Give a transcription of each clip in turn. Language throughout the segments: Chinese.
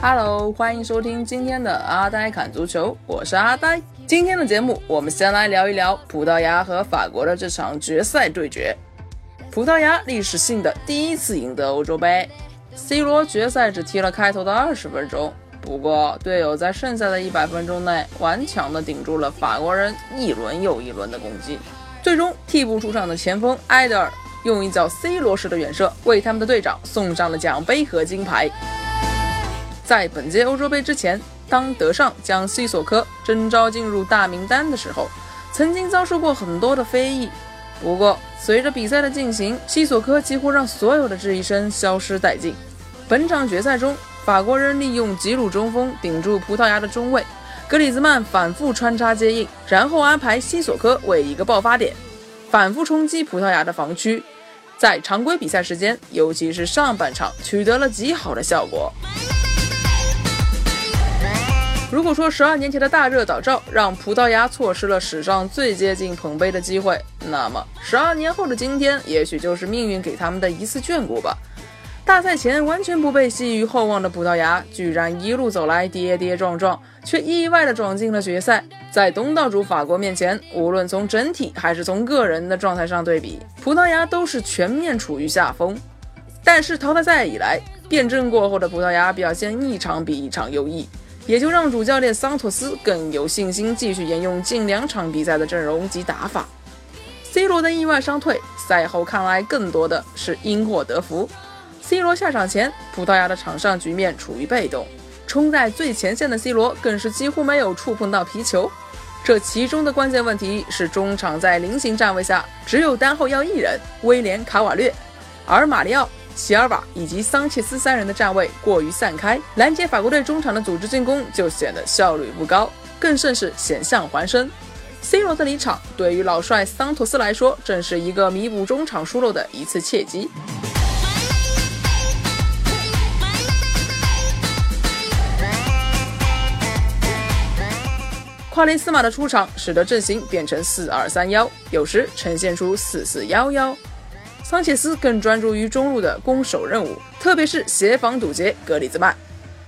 Hello，欢迎收听今天的阿呆侃足球，我是阿呆。今天的节目，我们先来聊一聊葡萄牙和法国的这场决赛对决。葡萄牙历史性的第一次赢得欧洲杯，C 罗决赛只踢了开头的二十分钟，不过队友在剩下的一百分钟内顽强地顶住了法国人一轮又一轮的攻击，最终替补出场的前锋埃德尔用一脚 C 罗式的远射，为他们的队长送上了奖杯和金牌。在本届欧洲杯之前，当德尚将西索科征召进入大名单的时候，曾经遭受过很多的非议。不过，随着比赛的进行，西索科几乎让所有的质疑声消失殆尽。本场决赛中，法国人利用吉鲁中锋顶住葡萄牙的中卫，格里兹曼反复穿插接应，然后安排西索科为一个爆发点，反复冲击葡萄牙的防区。在常规比赛时间，尤其是上半场，取得了极好的效果。如果说十二年前的大热倒灶让葡萄牙错失了史上最接近捧杯的机会，那么十二年后的今天，也许就是命运给他们的一次眷顾吧。大赛前完全不被寄予厚望的葡萄牙，居然一路走来跌跌撞撞，却意外的闯进了决赛。在东道主法国面前，无论从整体还是从个人的状态上对比，葡萄牙都是全面处于下风。但是淘汰赛以来，辩证过后的葡萄牙表现一场比一场优异。也就让主教练桑托斯更有信心继续沿用近两场比赛的阵容及打法。C 罗的意外伤退，赛后看来更多的是因祸得福。C 罗下场前，葡萄牙的场上局面处于被动，冲在最前线的 C 罗更是几乎没有触碰到皮球。这其中的关键问题是中场在菱形站位下只有单后腰一人威廉卡瓦略，而马里奥。席尔瓦以及桑切斯三人的站位过于散开，拦截法国队中场的组织进攻就显得效率不高，更甚是险象环生。C 罗的离场对于老帅桑托斯来说，正是一个弥补中场疏漏的一次契机。夸雷斯马的出场使得阵型变成四二三幺，有时呈现出四四幺幺。桑切斯更专注于中路的攻守任务，特别是协防堵截格里兹曼。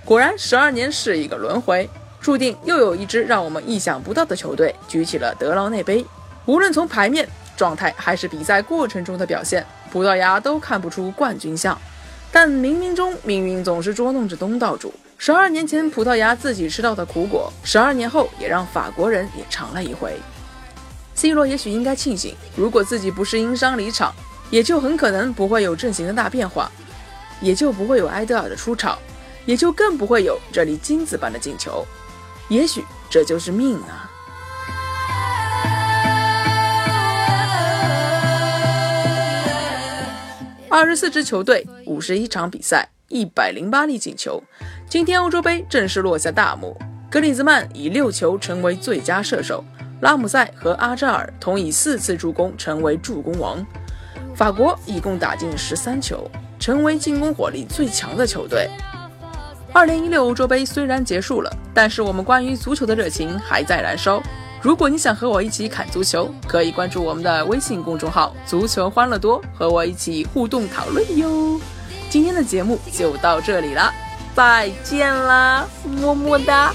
果然，十二年是一个轮回，注定又有一支让我们意想不到的球队举起了德劳内杯。无论从牌面、状态还是比赛过程中的表现，葡萄牙都看不出冠军相。但冥冥中，命运总是捉弄着东道主。十二年前葡萄牙自己吃到的苦果，十二年后也让法国人也尝了一回。C 罗也许应该庆幸，如果自己不是因伤离场。也就很可能不会有阵型的大变化，也就不会有埃德尔的出场，也就更不会有这里金子般的进球。也许这就是命啊！二十四支球队，五十一场比赛，一百零八粒进球。今天欧洲杯正式落下大幕，格里兹曼以六球成为最佳射手，拉姆塞和阿扎尔同以四次助攻成为助攻王。法国一共打进十三球，成为进攻火力最强的球队。二零一六欧洲杯虽然结束了，但是我们关于足球的热情还在燃烧。如果你想和我一起砍足球，可以关注我们的微信公众号“足球欢乐多”，和我一起互动讨论哟。今天的节目就到这里了，再见啦，么么哒。